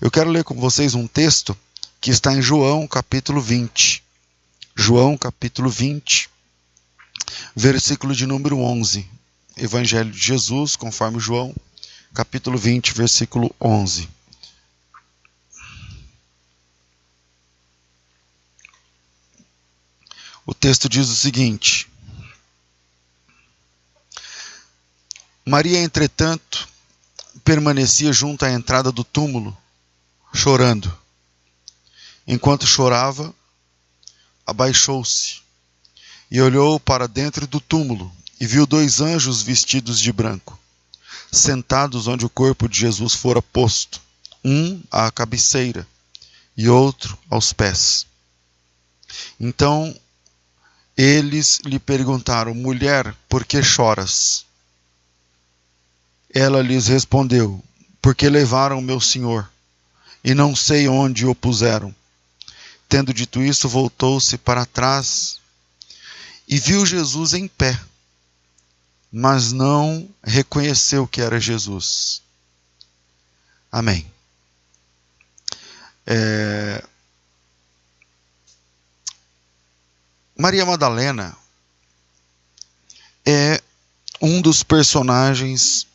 Eu quero ler com vocês um texto que está em João, capítulo 20. João, capítulo 20, versículo de número 11. Evangelho de Jesus, conforme João, capítulo 20, versículo 11. O texto diz o seguinte: Maria, entretanto, permanecia junto à entrada do túmulo, chorando. Enquanto chorava, abaixou-se e olhou para dentro do túmulo e viu dois anjos vestidos de branco, sentados onde o corpo de Jesus fora posto, um à cabeceira e outro aos pés. Então eles lhe perguntaram: Mulher, por que choras? Ela lhes respondeu: Porque levaram meu senhor, e não sei onde o puseram. Tendo dito isso, voltou-se para trás e viu Jesus em pé, mas não reconheceu que era Jesus. Amém. É, Maria Madalena é um dos personagens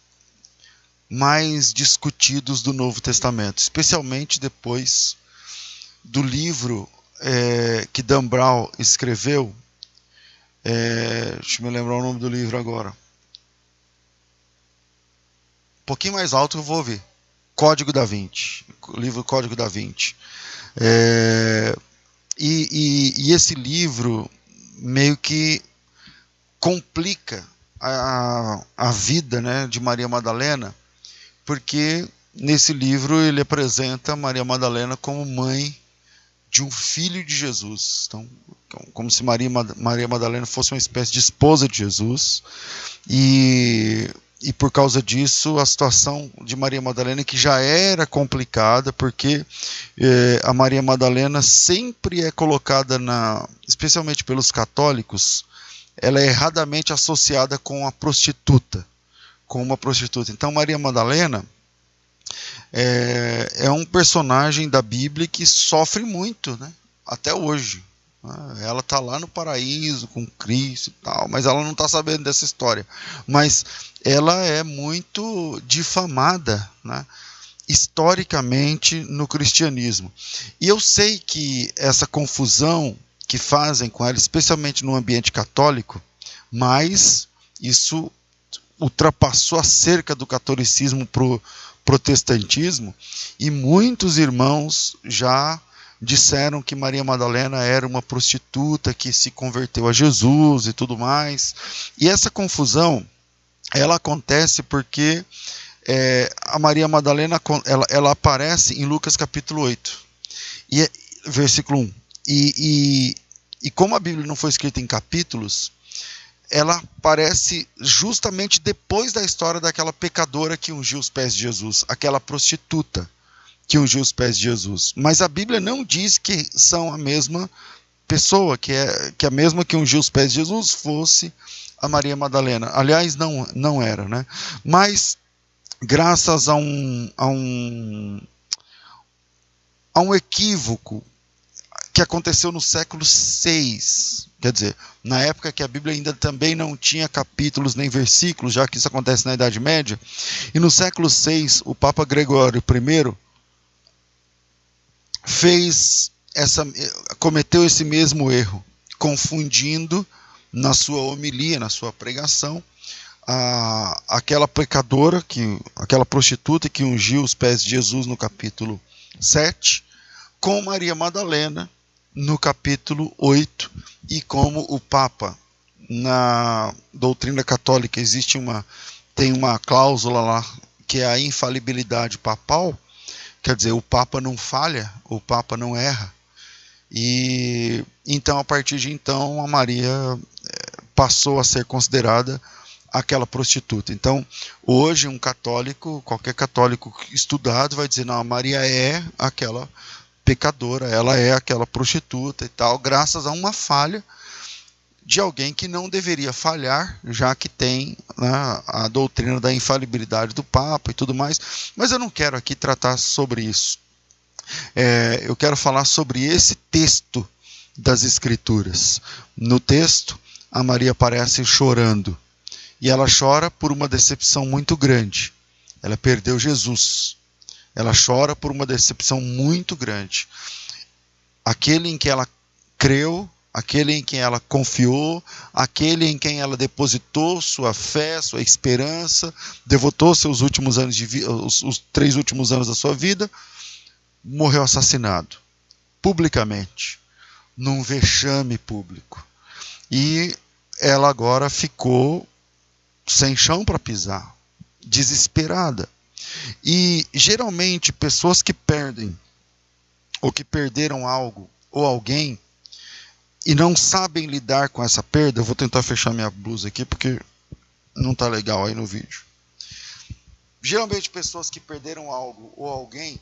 mais discutidos do Novo Testamento, especialmente depois do livro é, que Dan Brown escreveu. É, deixa eu me lembrar o nome do livro agora. Um pouquinho mais alto eu vou ouvir. Código da Vinci. O livro Código da Vinci. É, e, e, e esse livro meio que complica a, a vida né, de Maria Madalena, porque nesse livro ele apresenta Maria Madalena como mãe de um filho de Jesus. Então, como se Maria, Maria Madalena fosse uma espécie de esposa de Jesus. E e por causa disso a situação de Maria Madalena que já era complicada porque eh, a Maria Madalena sempre é colocada na especialmente pelos católicos ela é erradamente associada com a prostituta com uma prostituta então Maria Madalena é, é um personagem da Bíblia que sofre muito né até hoje ah, ela está lá no paraíso com Cristo e tal, mas ela não está sabendo dessa história. Mas ela é muito difamada, né? historicamente no cristianismo. E eu sei que essa confusão que fazem com ela, especialmente no ambiente católico, mas isso ultrapassou a cerca do catolicismo para o protestantismo e muitos irmãos já disseram que Maria Madalena era uma prostituta que se converteu a Jesus e tudo mais. E essa confusão ela acontece porque é, a Maria Madalena ela, ela, aparece em Lucas capítulo 8, e, é, versículo 1. E, e, e como a Bíblia não foi escrita em capítulos, ela aparece justamente depois da história daquela pecadora que ungiu os pés de Jesus, aquela prostituta que ungiu os pés de Jesus. Mas a Bíblia não diz que são a mesma pessoa, que é que a mesma que ungiu os pés de Jesus fosse a Maria Madalena. Aliás, não, não era, né? Mas graças a um, a um, a um equívoco que aconteceu no século VI, quer dizer, na época que a Bíblia ainda também não tinha capítulos nem versículos, já que isso acontece na Idade Média, e no século VI, o Papa Gregório I fez essa cometeu esse mesmo erro, confundindo na sua homilia, na sua pregação, a, aquela pecadora, que, aquela prostituta que ungiu os pés de Jesus no capítulo 7, com Maria Madalena no capítulo 8, e como o Papa, na doutrina católica, existe uma, tem uma cláusula lá que é a infalibilidade papal, Quer dizer, o Papa não falha, o Papa não erra. E então, a partir de então, a Maria eh, passou a ser considerada aquela prostituta. Então, hoje, um católico, qualquer católico estudado, vai dizer: não, a Maria é aquela pecadora, ela é aquela prostituta e tal, graças a uma falha de alguém que não deveria falhar, já que tem né, a doutrina da infalibilidade do Papa e tudo mais. Mas eu não quero aqui tratar sobre isso. é, eu quero falar sobre esse texto das Escrituras. No texto, a Maria aparece chorando. E ela chora por uma decepção muito grande. Ela perdeu Jesus. Ela chora por uma decepção muito grande. Aquele em que ela creu, aquele em quem ela confiou, aquele em quem ela depositou sua fé, sua esperança, devotou seus últimos anos de vida, os, os três últimos anos da sua vida, morreu assassinado publicamente num vexame público. E ela agora ficou sem chão para pisar, desesperada. E geralmente pessoas que perdem ou que perderam algo ou alguém e não sabem lidar com essa perda, eu vou tentar fechar minha blusa aqui porque não está legal aí no vídeo. Geralmente pessoas que perderam algo ou alguém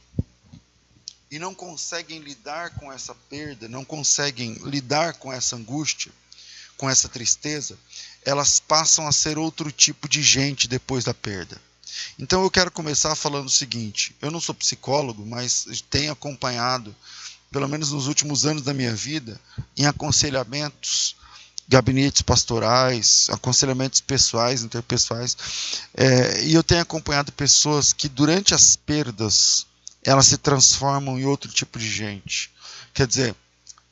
e não conseguem lidar com essa perda, não conseguem lidar com essa angústia, com essa tristeza, elas passam a ser outro tipo de gente depois da perda. Então eu quero começar falando o seguinte: eu não sou psicólogo, mas tenho acompanhado, pelo menos nos últimos anos da minha vida, em aconselhamentos, gabinetes pastorais, aconselhamentos pessoais, interpessoais, é, e eu tenho acompanhado pessoas que durante as perdas elas se transformam em outro tipo de gente. Quer dizer,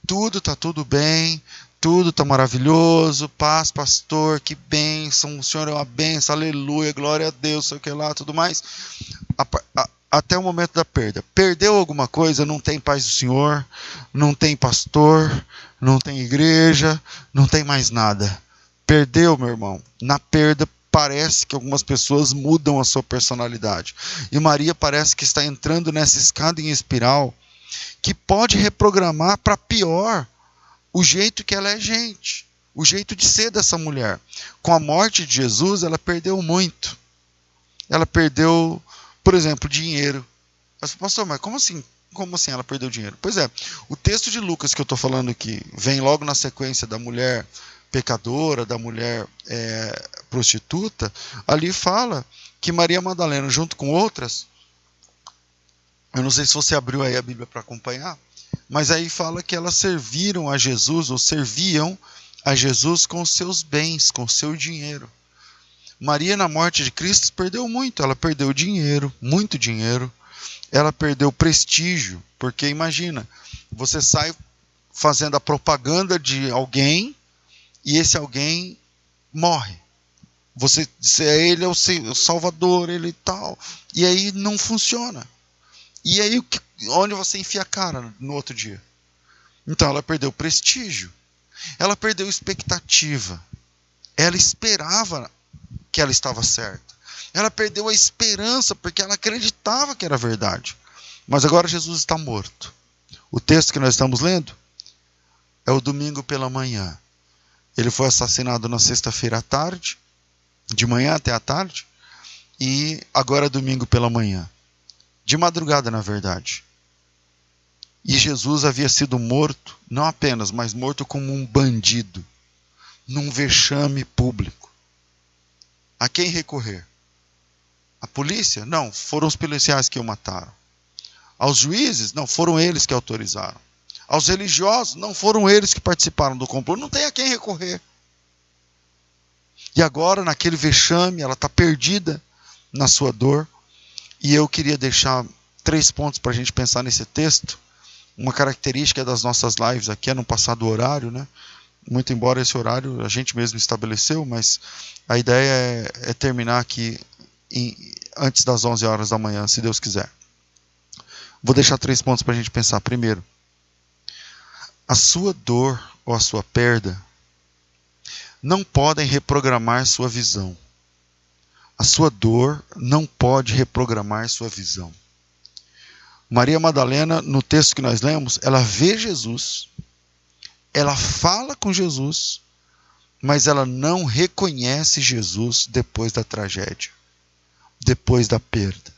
tudo está tudo bem, tudo está maravilhoso, paz, pastor, que bênção, o Senhor é uma bênção, aleluia, glória a Deus, sei o que lá, tudo mais. A, a, até o momento da perda. Perdeu alguma coisa, não tem paz do Senhor, não tem pastor, não tem igreja, não tem mais nada. Perdeu, meu irmão. Na perda, parece que algumas pessoas mudam a sua personalidade. E Maria parece que está entrando nessa escada em espiral que pode reprogramar para pior o jeito que ela é gente, o jeito de ser dessa mulher. Com a morte de Jesus, ela perdeu muito. Ela perdeu, por exemplo, dinheiro. Mas, pastor, mas como assim? Como assim ela perdeu dinheiro? Pois é, o texto de Lucas que eu estou falando aqui vem logo na sequência da mulher pecadora, da mulher é, prostituta, ali fala que Maria Madalena, junto com outras, eu não sei se você abriu aí a Bíblia para acompanhar, mas aí fala que elas serviram a Jesus, ou serviam a Jesus com seus bens, com seu dinheiro. Maria, na morte de Cristo, perdeu muito. Ela perdeu dinheiro, muito dinheiro. Ela perdeu prestígio, porque imagina, você sai fazendo a propaganda de alguém e esse alguém morre. Você diz, é, ele é o salvador, ele tal. E aí não funciona. E aí onde você enfia a cara no outro dia? Então ela perdeu prestígio. Ela perdeu expectativa. Ela esperava que ela estava certa. Ela perdeu a esperança porque ela acreditava que era verdade. Mas agora Jesus está morto. O texto que nós estamos lendo é o domingo pela manhã. Ele foi assassinado na sexta-feira à tarde, de manhã até à tarde, e agora é domingo pela manhã. De madrugada, na verdade. E Jesus havia sido morto, não apenas, mas morto como um bandido, num vexame público. A quem recorrer? A polícia? Não, foram os policiais que o mataram. Aos juízes? Não, foram eles que autorizaram aos religiosos, não foram eles que participaram do complô, não tem a quem recorrer. E agora, naquele vexame, ela está perdida na sua dor. E eu queria deixar três pontos para a gente pensar nesse texto. Uma característica das nossas lives aqui é no passado horário, né? Muito embora esse horário a gente mesmo estabeleceu, mas a ideia é, é terminar aqui em, antes das 11 horas da manhã, se Deus quiser. Vou deixar três pontos para a gente pensar. Primeiro, a sua dor ou a sua perda não podem reprogramar sua visão. A sua dor não pode reprogramar sua visão. Maria Madalena, no texto que nós lemos, ela vê Jesus, ela fala com Jesus, mas ela não reconhece Jesus depois da tragédia, depois da perda.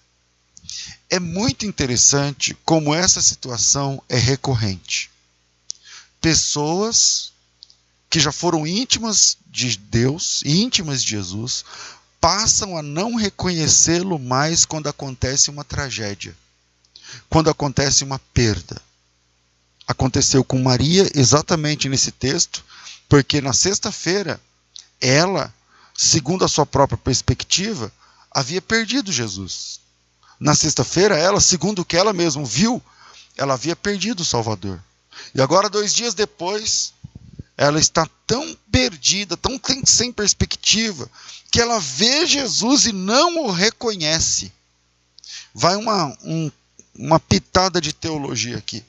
É muito interessante como essa situação é recorrente pessoas que já foram íntimas de Deus, íntimas de Jesus, passam a não reconhecê-lo mais quando acontece uma tragédia. quando acontece uma perda. Aconteceu com Maria exatamente nesse texto, porque na sexta-feira ela, segundo a sua própria perspectiva, havia perdido Jesus. Na sexta-feira ela, segundo o que ela mesma viu, ela havia perdido o Salvador. E agora, dois dias depois, ela está tão perdida, tão sem perspectiva, que ela vê Jesus e não o reconhece. Vai uma, um, uma pitada de teologia aqui.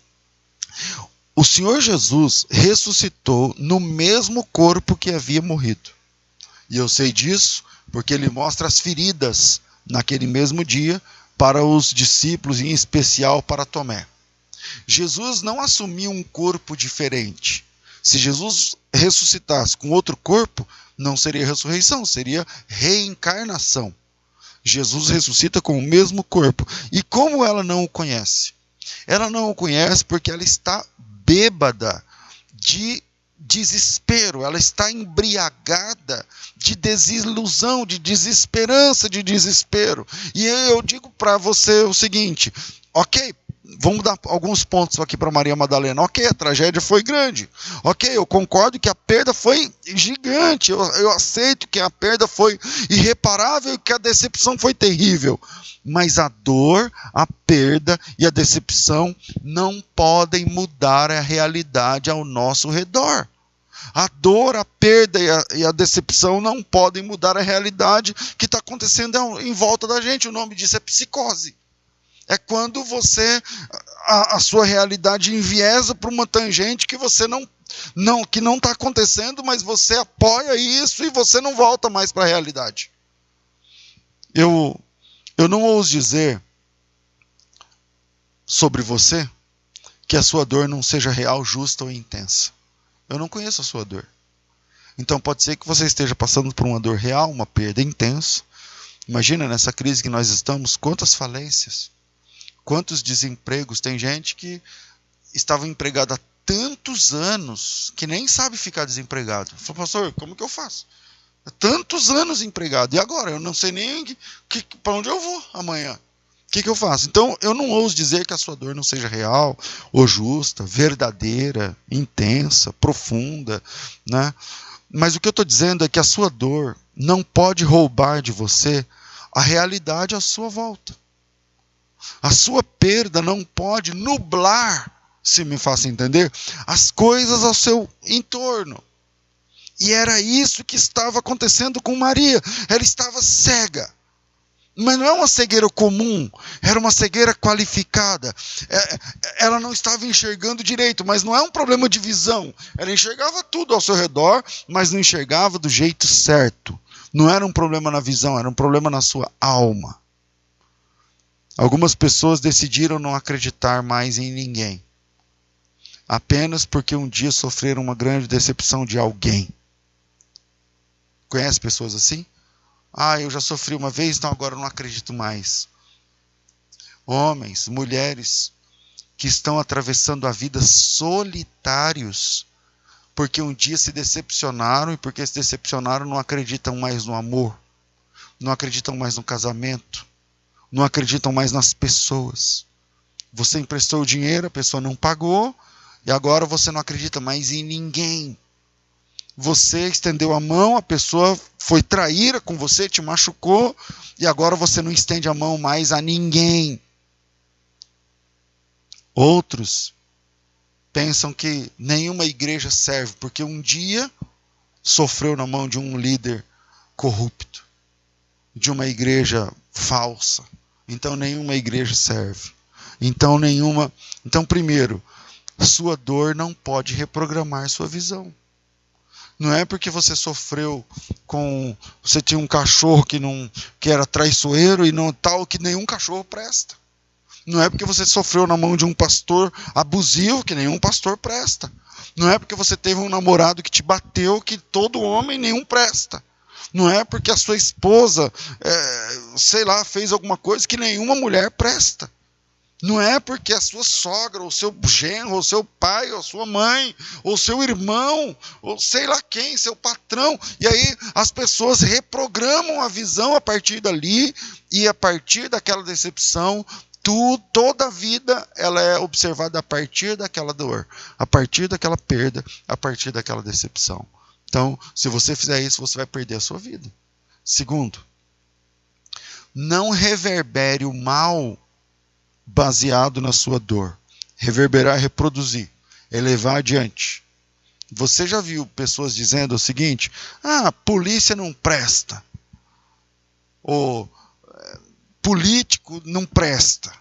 O Senhor Jesus ressuscitou no mesmo corpo que havia morrido. E eu sei disso porque ele mostra as feridas naquele mesmo dia para os discípulos, em especial para Tomé. Jesus não assumiu um corpo diferente. Se Jesus ressuscitasse com outro corpo, não seria ressurreição, seria reencarnação. Jesus ressuscita com o mesmo corpo. E como ela não o conhece? Ela não o conhece porque ela está bêbada de desespero, ela está embriagada de desilusão, de desesperança, de desespero. E eu digo para você o seguinte: ok, vamos dar alguns pontos aqui para Maria Madalena. Ok, a tragédia foi grande. Ok, eu concordo que a perda foi gigante. Eu, eu aceito que a perda foi irreparável e que a decepção foi terrível. Mas a dor, a perda e a decepção não podem mudar a realidade ao nosso redor. A dor, a perda e a, e a, decepção não podem mudar a realidade que está acontecendo em volta da gente. O nome disso é psicose. É quando você a, a sua realidade enviesa para uma tangente que você não não que não está acontecendo, mas você apoia isso e você não volta mais para a realidade. Eu eu não ouso dizer sobre você que a sua dor não seja real, justa ou intensa. Eu não conheço a sua dor. Então pode ser que você esteja passando por uma dor real, uma perda intensa. Imagina nessa crise que nós estamos, quantas falências, Quantos desempregos? Tem gente que estava empregada há tantos anos que nem sabe ficar desempregado. Falei, pastor, como que eu faço? Tantos anos empregado. E agora? Eu não sei nem para onde eu vou amanhã. O que, que eu faço? Então, eu não ouso dizer que a sua dor não seja real, ou justa, verdadeira, intensa, profunda. Né? Mas o que eu estou dizendo é que a sua dor não pode roubar de você a realidade à sua volta. A sua perda não pode nublar, se me faça entender, as coisas ao seu entorno. E era isso que estava acontecendo com Maria. Ela estava cega. Mas não é uma cegueira comum, era uma cegueira qualificada. É, ela não estava enxergando direito, mas não é um problema de visão. Ela enxergava tudo ao seu redor, mas não enxergava do jeito certo. Não era um problema na visão, era um problema na sua alma. Algumas pessoas decidiram não acreditar mais em ninguém, apenas porque um dia sofreram uma grande decepção de alguém. Conhece pessoas assim? Ah, eu já sofri uma vez, então agora eu não acredito mais. Homens, mulheres que estão atravessando a vida solitários, porque um dia se decepcionaram e porque se decepcionaram não acreditam mais no amor, não acreditam mais no casamento, não acreditam mais nas pessoas. Você emprestou o dinheiro, a pessoa não pagou, e agora você não acredita mais em ninguém. Você estendeu a mão, a pessoa foi traíra com você, te machucou, e agora você não estende a mão mais a ninguém. Outros pensam que nenhuma igreja serve, porque um dia sofreu na mão de um líder corrupto, de uma igreja falsa então nenhuma igreja serve. Então nenhuma. Então primeiro, sua dor não pode reprogramar sua visão. Não é porque você sofreu com você tinha um cachorro que não que era traiçoeiro e não tal que nenhum cachorro presta. Não é porque você sofreu na mão de um pastor abusivo que nenhum pastor presta. Não é porque você teve um namorado que te bateu que todo homem nenhum presta. Não é porque a sua esposa, é, sei lá, fez alguma coisa que nenhuma mulher presta. Não é porque a sua sogra, ou seu genro, ou seu pai, ou sua mãe, ou seu irmão, ou sei lá quem, seu patrão. E aí as pessoas reprogramam a visão a partir dali, e a partir daquela decepção tu, toda a vida ela é observada a partir daquela dor, a partir daquela perda, a partir daquela decepção. Então, se você fizer isso, você vai perder a sua vida. Segundo, não reverbere o mal baseado na sua dor. Reverberar é reproduzir, elevar adiante. Você já viu pessoas dizendo o seguinte: ah, polícia não presta. Ou eh, político não presta.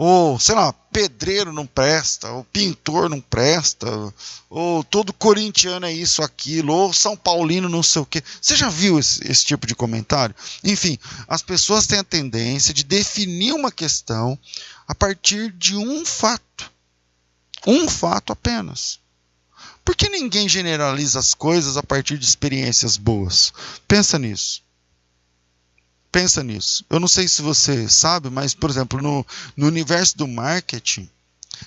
Ou, sei lá, pedreiro não presta, ou pintor não presta, ou todo corintiano é isso, aquilo, ou São Paulino não sei o quê. Você já viu esse, esse tipo de comentário? Enfim, as pessoas têm a tendência de definir uma questão a partir de um fato. Um fato apenas. Por que ninguém generaliza as coisas a partir de experiências boas? Pensa nisso. Pensa nisso. Eu não sei se você sabe, mas, por exemplo, no, no universo do marketing,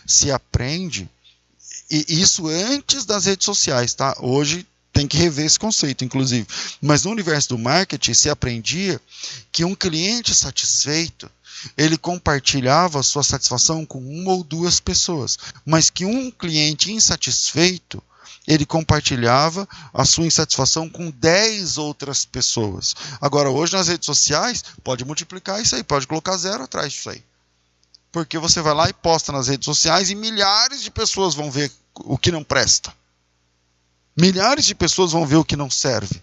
se aprende, e isso antes das redes sociais, tá? Hoje tem que rever esse conceito, inclusive. Mas no universo do marketing se aprendia que um cliente satisfeito ele compartilhava sua satisfação com uma ou duas pessoas, mas que um cliente insatisfeito ele compartilhava a sua insatisfação com 10 outras pessoas. Agora, hoje nas redes sociais, pode multiplicar isso aí, pode colocar zero atrás disso aí. Porque você vai lá e posta nas redes sociais e milhares de pessoas vão ver o que não presta. Milhares de pessoas vão ver o que não serve.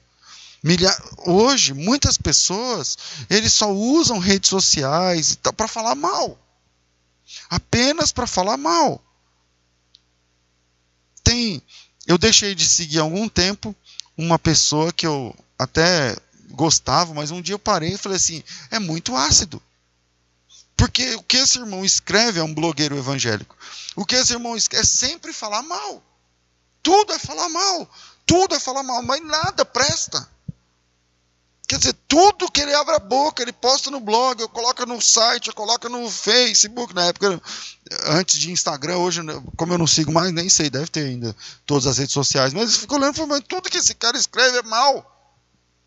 Milha... Hoje, muitas pessoas eles só usam redes sociais para falar mal. Apenas para falar mal. Tem, eu deixei de seguir algum tempo uma pessoa que eu até gostava, mas um dia eu parei e falei assim: é muito ácido. Porque o que esse irmão escreve é um blogueiro evangélico. O que esse irmão escreve é sempre falar mal. Tudo é falar mal. Tudo é falar mal, mas nada presta. Quer dizer, tudo que ele abre a boca, ele posta no blog, eu coloco no site, eu coloco no Facebook, na época, antes de Instagram, hoje, como eu não sigo mais, nem sei, deve ter ainda todas as redes sociais, mas eu fico olhando e tudo que esse cara escreve é mal.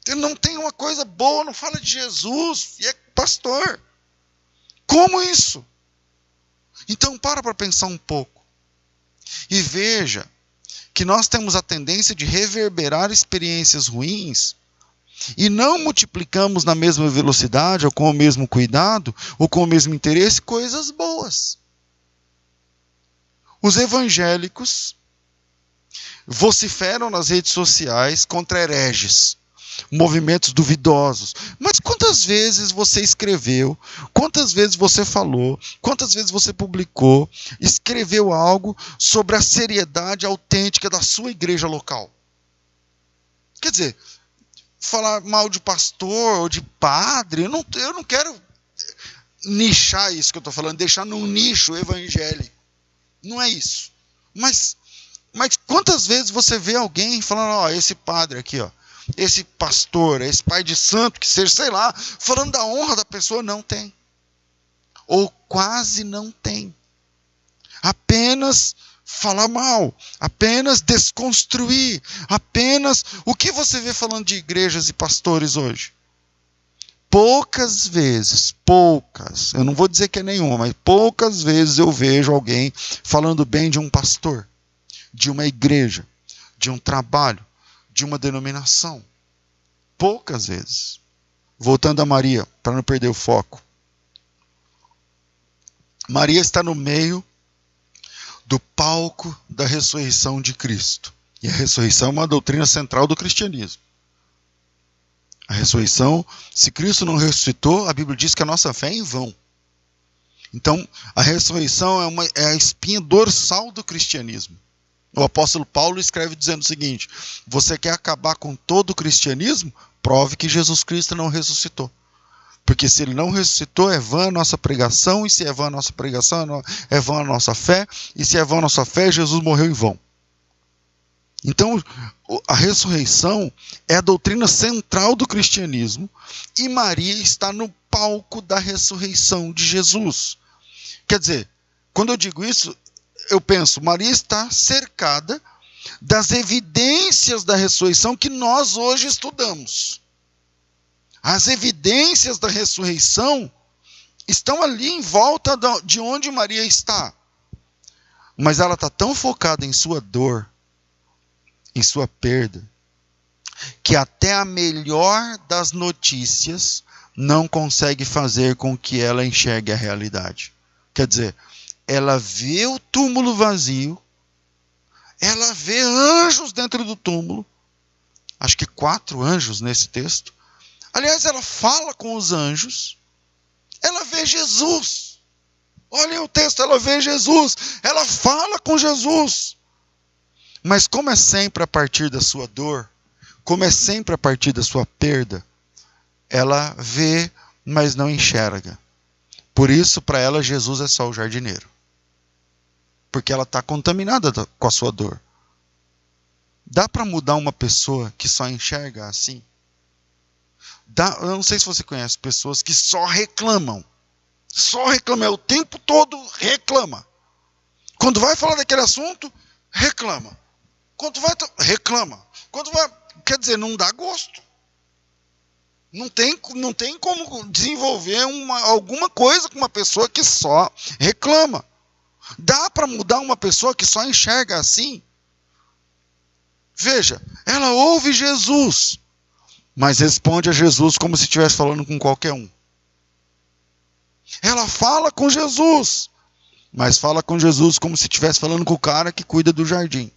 Ele não tem uma coisa boa, não fala de Jesus, e é pastor. Como isso? Então para para pensar um pouco. E veja que nós temos a tendência de reverberar experiências ruins e não multiplicamos na mesma velocidade, ou com o mesmo cuidado, ou com o mesmo interesse, coisas boas. Os evangélicos vociferam nas redes sociais contra hereges, movimentos duvidosos. Mas quantas vezes você escreveu, quantas vezes você falou, quantas vezes você publicou, escreveu algo sobre a seriedade autêntica da sua igreja local? Quer dizer, falar mal de pastor ou de padre. Eu não, eu não quero nichar isso que eu estou falando, deixar num nicho evangélico. Não é isso. Mas, mas quantas vezes você vê alguém falando, ó, esse padre aqui, ó, esse pastor, esse pai de santo, que seja, sei lá, falando da honra da pessoa, não tem. Ou quase não tem. Apenas falar mal, apenas desconstruir, apenas o que você vê falando de igrejas e pastores hoje? Poucas vezes, poucas, eu não vou dizer que é nenhuma, mas poucas vezes eu vejo alguém falando bem de um pastor, de uma igreja, de um trabalho, de uma denominação. Poucas vezes. Voltando a Maria, para não perder o foco. Maria está no meio do palco da ressurreição de Cristo. E a ressurreição é uma doutrina central do cristianismo. A ressurreição, se Cristo não ressuscitou, a Bíblia diz que a nossa fé é em vão. Então, a ressurreição é, uma, é a espinha dorsal do cristianismo. O apóstolo Paulo escreve dizendo o seguinte: Você quer acabar com todo o cristianismo? Prove que Jesus Cristo não ressuscitou. Porque se ele não ressuscitou, é vã a nossa pregação, e se é vã a nossa pregação, é vã a nossa fé, e se é vã a nossa fé, Jesus morreu em vão. Então, a ressurreição é a doutrina central do cristianismo, e Maria está no palco da ressurreição de Jesus. Quer dizer, quando eu digo isso, eu penso, Maria está cercada das evidências da ressurreição que nós hoje estudamos. As evidências da ressurreição estão ali em volta de onde Maria está. Mas ela está tão focada em sua dor, em sua perda, que até a melhor das notícias não consegue fazer com que ela enxergue a realidade. Quer dizer, ela vê o túmulo vazio, ela vê anjos dentro do túmulo, acho que quatro anjos nesse texto. Aliás, ela fala com os anjos, ela vê Jesus. Olha o texto, ela vê Jesus, ela fala com Jesus. Mas como é sempre a partir da sua dor, como é sempre a partir da sua perda, ela vê, mas não enxerga. Por isso, para ela, Jesus é só o jardineiro. Porque ela está contaminada com a sua dor. Dá para mudar uma pessoa que só enxerga assim? Dá, eu não sei se você conhece pessoas que só reclamam. Só reclama, é o tempo todo reclama. Quando vai falar daquele assunto, reclama. Quando vai, reclama. Quando vai, quer dizer, não dá gosto. Não tem, não tem como desenvolver uma, alguma coisa com uma pessoa que só reclama. Dá para mudar uma pessoa que só enxerga assim? Veja, ela ouve Jesus, mas responde a Jesus como se estivesse falando com qualquer um. Ela fala com Jesus, mas fala com Jesus como se estivesse falando com o cara que cuida do jardim.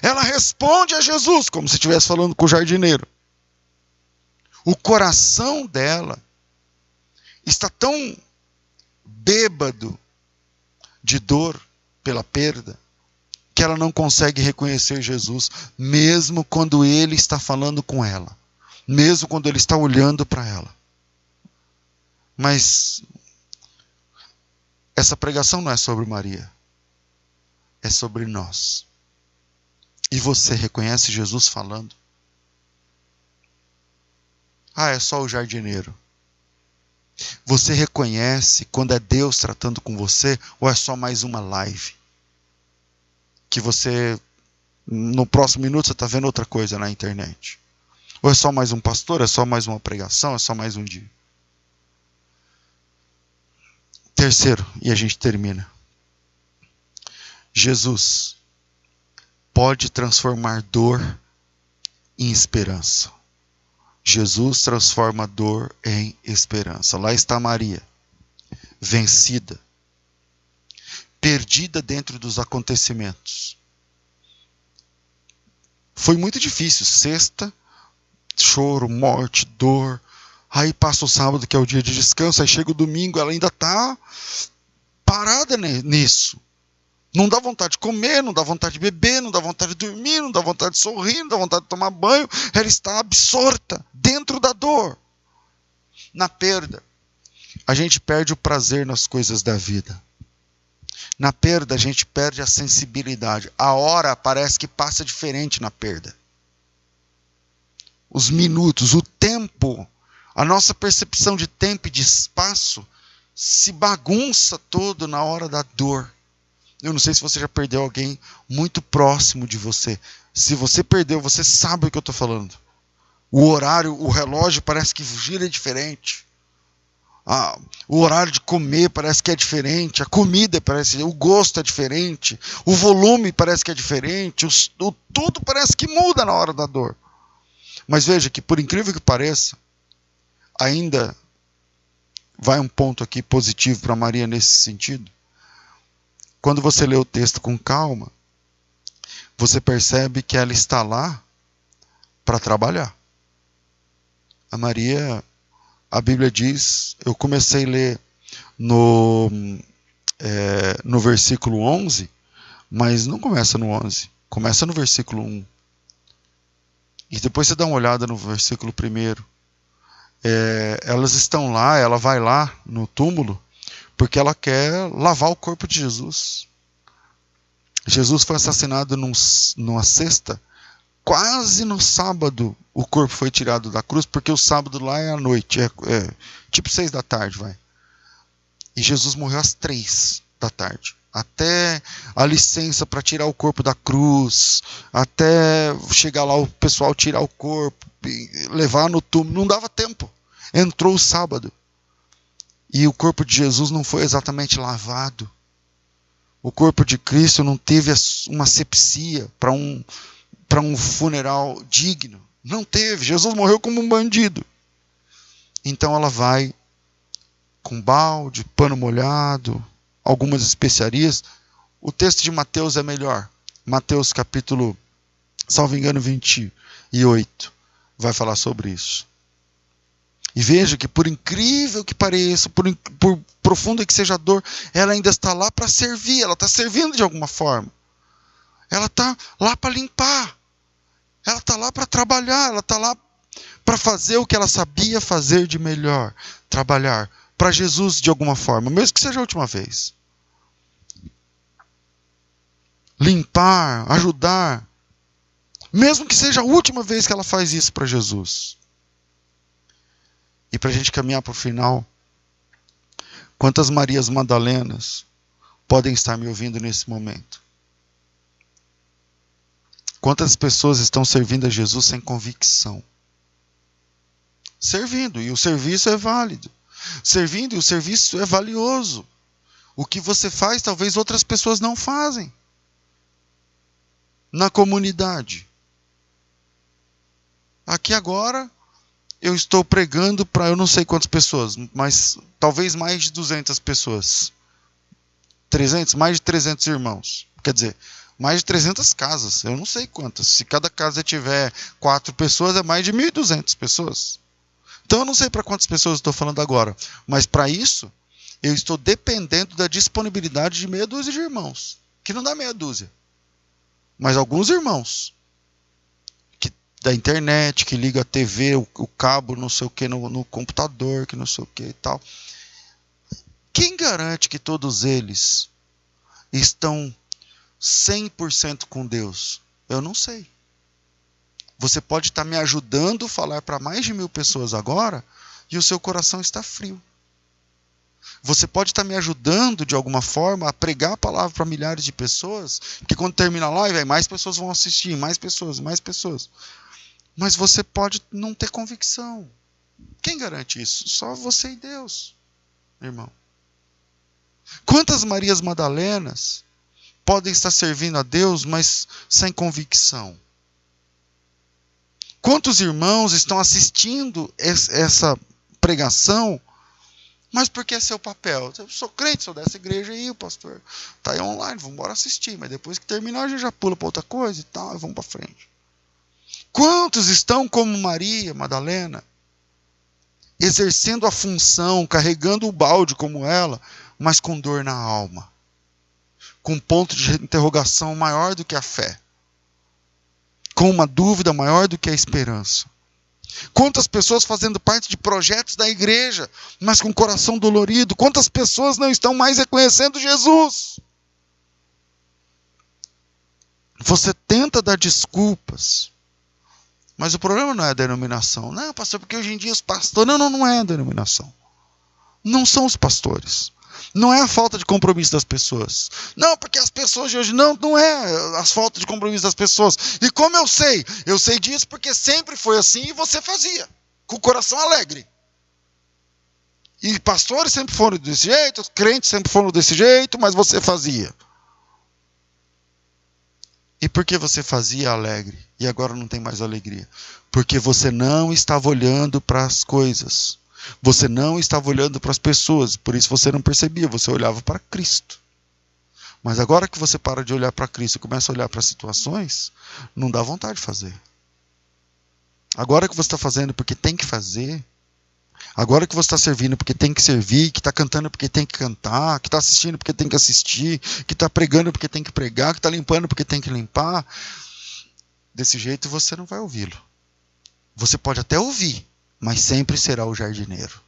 Ela responde a Jesus como se estivesse falando com o jardineiro. O coração dela está tão bêbado de dor pela perda que ela não consegue reconhecer Jesus, mesmo quando ele está falando com ela, mesmo quando ele está olhando para ela. Mas essa pregação não é sobre Maria, é sobre nós. E você reconhece Jesus falando? Ah, é só o jardineiro. Você reconhece quando é Deus tratando com você ou é só mais uma live? Que você, no próximo minuto, você está vendo outra coisa na internet? Ou é só mais um pastor? É só mais uma pregação? É só mais um dia? Terceiro, e a gente termina. Jesus pode transformar dor em esperança. Jesus transforma dor em esperança. Lá está Maria, vencida, perdida dentro dos acontecimentos. Foi muito difícil. Sexta, choro, morte, dor. Aí passa o sábado, que é o dia de descanso. Aí chega o domingo, ela ainda está parada nisso. Não dá vontade de comer, não dá vontade de beber, não dá vontade de dormir, não dá vontade de sorrir, não dá vontade de tomar banho. Ela está absorta dentro da dor, na perda. A gente perde o prazer nas coisas da vida. Na perda, a gente perde a sensibilidade. A hora parece que passa diferente na perda. Os minutos, o tempo, a nossa percepção de tempo e de espaço se bagunça todo na hora da dor. Eu não sei se você já perdeu alguém muito próximo de você. Se você perdeu, você sabe o que eu estou falando. O horário, o relógio parece que gira diferente. Ah, o horário de comer parece que é diferente, a comida parece, o gosto é diferente, o volume parece que é diferente, os, o, tudo parece que muda na hora da dor. Mas veja que, por incrível que pareça, ainda vai um ponto aqui positivo para Maria nesse sentido quando você lê o texto com calma, você percebe que ela está lá para trabalhar. A Maria, a Bíblia diz, eu comecei a ler no, é, no versículo 11, mas não começa no 11, começa no versículo 1. E depois você dá uma olhada no versículo 1. É, elas estão lá, ela vai lá no túmulo porque ela quer lavar o corpo de Jesus. Jesus foi assassinado num, numa sexta, quase no sábado o corpo foi tirado da cruz, porque o sábado lá é à noite, é, é tipo seis da tarde, vai. E Jesus morreu às três da tarde. Até a licença para tirar o corpo da cruz, até chegar lá o pessoal tirar o corpo, levar no túmulo, não dava tempo. Entrou o sábado. E o corpo de Jesus não foi exatamente lavado. O corpo de Cristo não teve uma sepsia para um, um funeral digno. Não teve. Jesus morreu como um bandido. Então ela vai com balde, pano molhado, algumas especiarias. O texto de Mateus é melhor. Mateus capítulo, salvo engano, 28, vai falar sobre isso. E veja que, por incrível que pareça, por, por profunda que seja a dor, ela ainda está lá para servir, ela está servindo de alguma forma. Ela está lá para limpar. Ela está lá para trabalhar, ela está lá para fazer o que ela sabia fazer de melhor trabalhar para Jesus de alguma forma, mesmo que seja a última vez. Limpar, ajudar, mesmo que seja a última vez que ela faz isso para Jesus. E para a gente caminhar para o final, quantas Marias Madalenas podem estar me ouvindo nesse momento? Quantas pessoas estão servindo a Jesus sem convicção? Servindo, e o serviço é válido. Servindo, e o serviço é valioso. O que você faz, talvez outras pessoas não fazem. Na comunidade. Aqui agora, eu estou pregando para eu não sei quantas pessoas, mas talvez mais de 200 pessoas. 300, mais de 300 irmãos. Quer dizer, mais de 300 casas, eu não sei quantas. Se cada casa tiver quatro pessoas, é mais de 1.200 pessoas. Então eu não sei para quantas pessoas estou falando agora, mas para isso eu estou dependendo da disponibilidade de meia dúzia de irmãos, que não dá meia dúzia, mas alguns irmãos da internet, que liga a TV, o, o cabo, não sei o que, no, no computador, que não sei o que e tal. Quem garante que todos eles estão 100% com Deus? Eu não sei. Você pode estar me ajudando a falar para mais de mil pessoas agora e o seu coração está frio. Você pode estar me ajudando de alguma forma a pregar a palavra para milhares de pessoas, porque quando termina a live, mais pessoas vão assistir, mais pessoas, mais pessoas. Mas você pode não ter convicção. Quem garante isso? Só você e Deus, irmão. Quantas Marias Madalenas podem estar servindo a Deus, mas sem convicção? Quantos irmãos estão assistindo essa pregação, mas porque é seu papel? Eu sou crente, sou dessa igreja aí, o pastor está aí online, vamos embora assistir, mas depois que terminar a gente já pula para outra coisa e tal, e vamos para frente. Quantos estão como Maria Madalena, exercendo a função, carregando o balde como ela, mas com dor na alma, com um ponto de interrogação maior do que a fé, com uma dúvida maior do que a esperança? Quantas pessoas fazendo parte de projetos da igreja, mas com coração dolorido? Quantas pessoas não estão mais reconhecendo Jesus? Você tenta dar desculpas, mas o problema não é a denominação. Não, pastor, porque hoje em dia os pastores. Não, não, não é a denominação. Não são os pastores. Não é a falta de compromisso das pessoas. Não, porque as pessoas de hoje. Não, não é a falta de compromisso das pessoas. E como eu sei? Eu sei disso porque sempre foi assim e você fazia. Com o coração alegre. E pastores sempre foram desse jeito, crentes sempre foram desse jeito, mas você fazia. Por que você fazia alegre e agora não tem mais alegria? Porque você não estava olhando para as coisas. Você não estava olhando para as pessoas, por isso você não percebia, você olhava para Cristo. Mas agora que você para de olhar para Cristo e começa a olhar para as situações, não dá vontade de fazer. Agora que você está fazendo porque tem que fazer, Agora que você está servindo porque tem que servir, que está cantando porque tem que cantar, que está assistindo porque tem que assistir, que está pregando porque tem que pregar, que está limpando porque tem que limpar, desse jeito você não vai ouvi-lo. Você pode até ouvir, mas sempre será o jardineiro.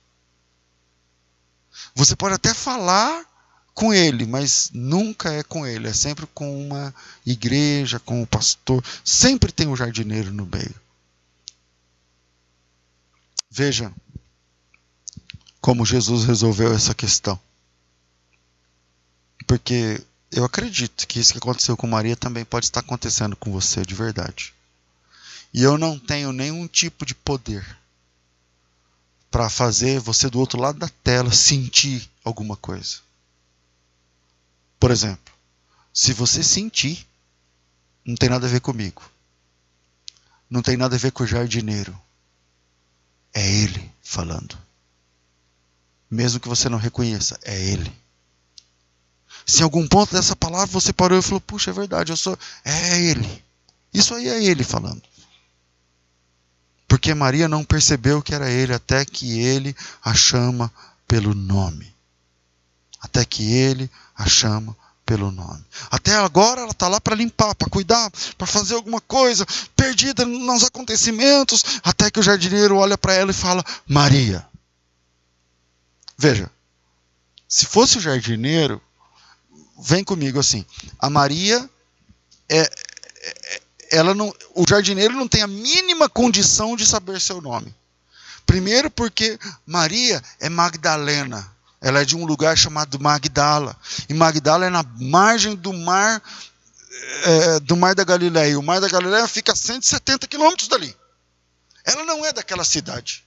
Você pode até falar com ele, mas nunca é com ele, é sempre com uma igreja, com o pastor. Sempre tem o jardineiro no meio. Veja, como Jesus resolveu essa questão. Porque eu acredito que isso que aconteceu com Maria também pode estar acontecendo com você de verdade. E eu não tenho nenhum tipo de poder para fazer você do outro lado da tela sentir alguma coisa. Por exemplo, se você sentir, não tem nada a ver comigo. Não tem nada a ver com o jardineiro. É ele falando. Mesmo que você não reconheça, é ele. Se em algum ponto dessa palavra você parou e falou: Puxa, é verdade, eu sou. É ele. Isso aí é ele falando. Porque Maria não percebeu que era ele até que ele a chama pelo nome. Até que ele a chama pelo nome. Até agora ela está lá para limpar, para cuidar, para fazer alguma coisa, perdida nos acontecimentos, até que o jardineiro olha para ela e fala: Maria. Veja, se fosse o jardineiro, vem comigo assim. A Maria é, é, ela não, o jardineiro não tem a mínima condição de saber seu nome. Primeiro porque Maria é Magdalena. Ela é de um lugar chamado Magdala. E Magdala é na margem do mar é, do Mar da Galileia. O Mar da Galileia fica a 170 quilômetros dali. Ela não é daquela cidade.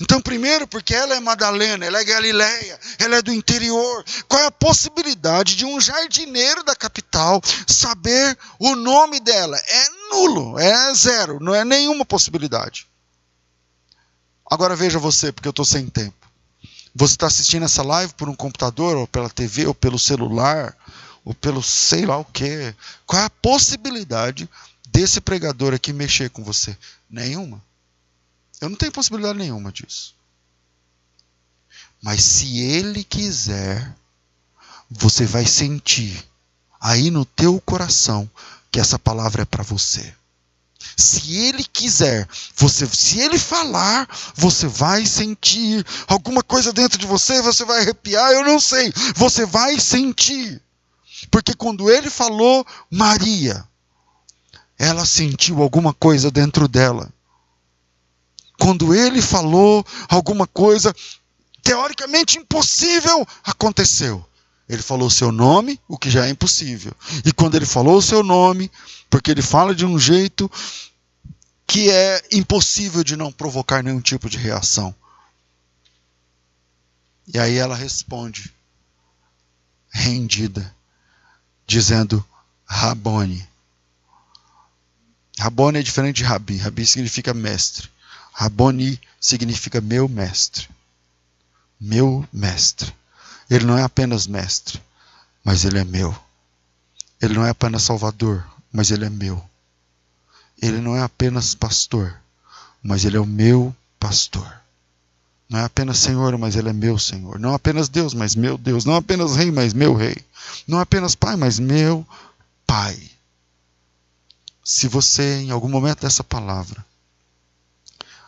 Então, primeiro, porque ela é Madalena, ela é Galileia, ela é do interior. Qual é a possibilidade de um jardineiro da capital saber o nome dela? É nulo, é zero, não é nenhuma possibilidade. Agora veja você, porque eu estou sem tempo. Você está assistindo essa live por um computador, ou pela TV, ou pelo celular, ou pelo sei lá o que. Qual é a possibilidade desse pregador aqui mexer com você? Nenhuma. Eu não tenho possibilidade nenhuma disso. Mas se ele quiser, você vai sentir aí no teu coração que essa palavra é para você. Se ele quiser, você, se ele falar, você vai sentir alguma coisa dentro de você, você vai arrepiar, eu não sei, você vai sentir. Porque quando ele falou Maria, ela sentiu alguma coisa dentro dela quando ele falou alguma coisa teoricamente impossível, aconteceu. Ele falou o seu nome, o que já é impossível. E quando ele falou o seu nome, porque ele fala de um jeito que é impossível de não provocar nenhum tipo de reação. E aí ela responde, rendida, dizendo: Rabone. Rabone é diferente de Rabi. Rabi significa mestre. Raboni significa meu mestre. Meu mestre. Ele não é apenas mestre, mas ele é meu. Ele não é apenas salvador, mas ele é meu. Ele não é apenas pastor, mas ele é o meu pastor. Não é apenas Senhor, mas ele é meu Senhor. Não apenas Deus, mas meu Deus. Não apenas Rei, mas meu Rei. Não apenas Pai, mas meu Pai. Se você, em algum momento dessa palavra,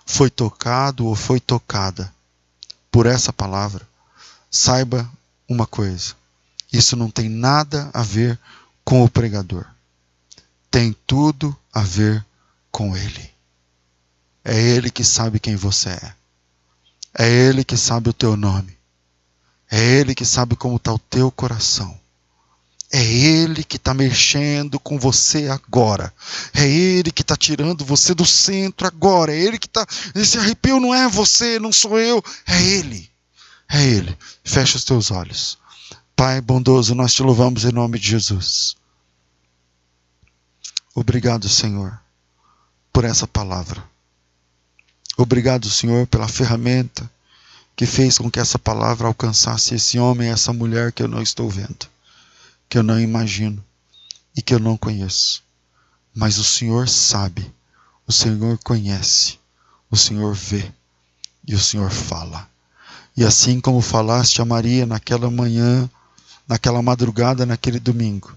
foi tocado ou foi tocada por essa palavra, saiba uma coisa: isso não tem nada a ver com o pregador, tem tudo a ver com ele. É ele que sabe quem você é, é ele que sabe o teu nome, é ele que sabe como está o teu coração. É Ele que está mexendo com você agora. É Ele que está tirando você do centro agora. É Ele que está. Esse arrepio não é você, não sou eu. É Ele. É Ele. Fecha os teus olhos. Pai bondoso, nós te louvamos em nome de Jesus. Obrigado, Senhor, por essa palavra. Obrigado, Senhor, pela ferramenta que fez com que essa palavra alcançasse esse homem, essa mulher que eu não estou vendo que eu não imagino e que eu não conheço. Mas o Senhor sabe, o Senhor conhece, o Senhor vê e o Senhor fala. E assim como falaste a Maria naquela manhã, naquela madrugada, naquele domingo,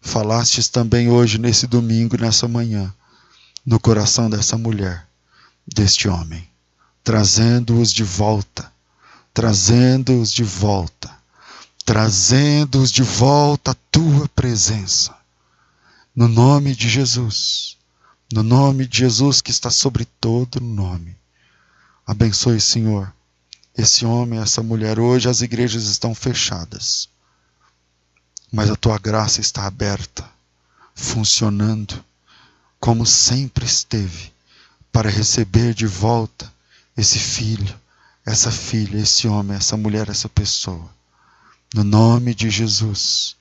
falastes também hoje, nesse domingo, nessa manhã, no coração dessa mulher, deste homem, trazendo-os de volta, trazendo-os de volta trazendo-os de volta à tua presença. No nome de Jesus, no nome de Jesus que está sobre todo nome. Abençoe, Senhor, esse homem, essa mulher. Hoje as igrejas estão fechadas, mas a tua graça está aberta, funcionando como sempre esteve, para receber de volta esse filho, essa filha, esse homem, essa mulher, essa pessoa. No nome de Jesus.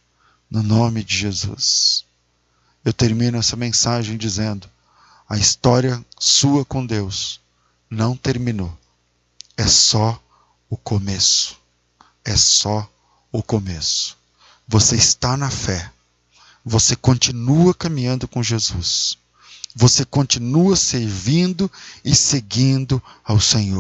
No nome de Jesus. Eu termino essa mensagem dizendo: a história sua com Deus não terminou. É só o começo. É só o começo. Você está na fé. Você continua caminhando com Jesus. Você continua servindo e seguindo ao Senhor.